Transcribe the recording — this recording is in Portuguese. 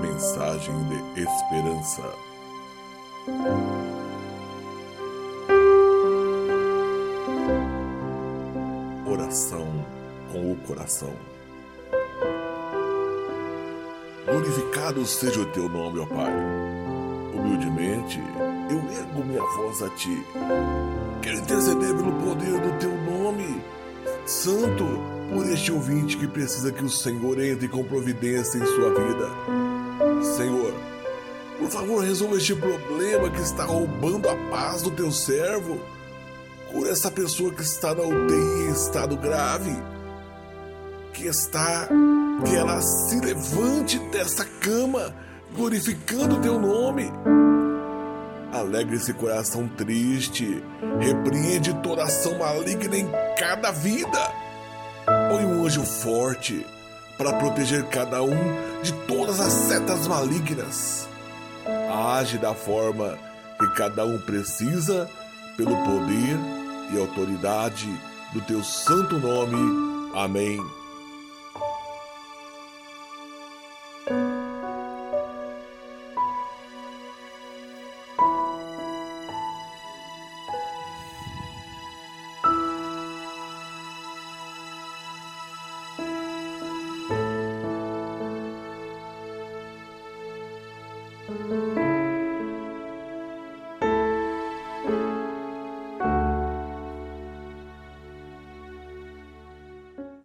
mensagem de esperança. Oração com o coração. Glorificado seja o teu nome, ó Pai. Humildemente eu ergo minha voz a ti. Quero interceder pelo poder do teu nome, Santo, por este ouvinte que precisa que o Senhor entre com providência em sua vida. Senhor, por favor, resolva este problema que está roubando a paz do teu servo. Cura essa pessoa que está na UTI em estado grave. Que está. Que ela se levante dessa cama, glorificando o teu nome. Alegre esse coração triste, repreende toda ação maligna em cada vida. Põe um anjo forte para proteger cada um de todas as setas malignas. Age da forma que cada um precisa, pelo poder e autoridade do teu santo nome. Amém.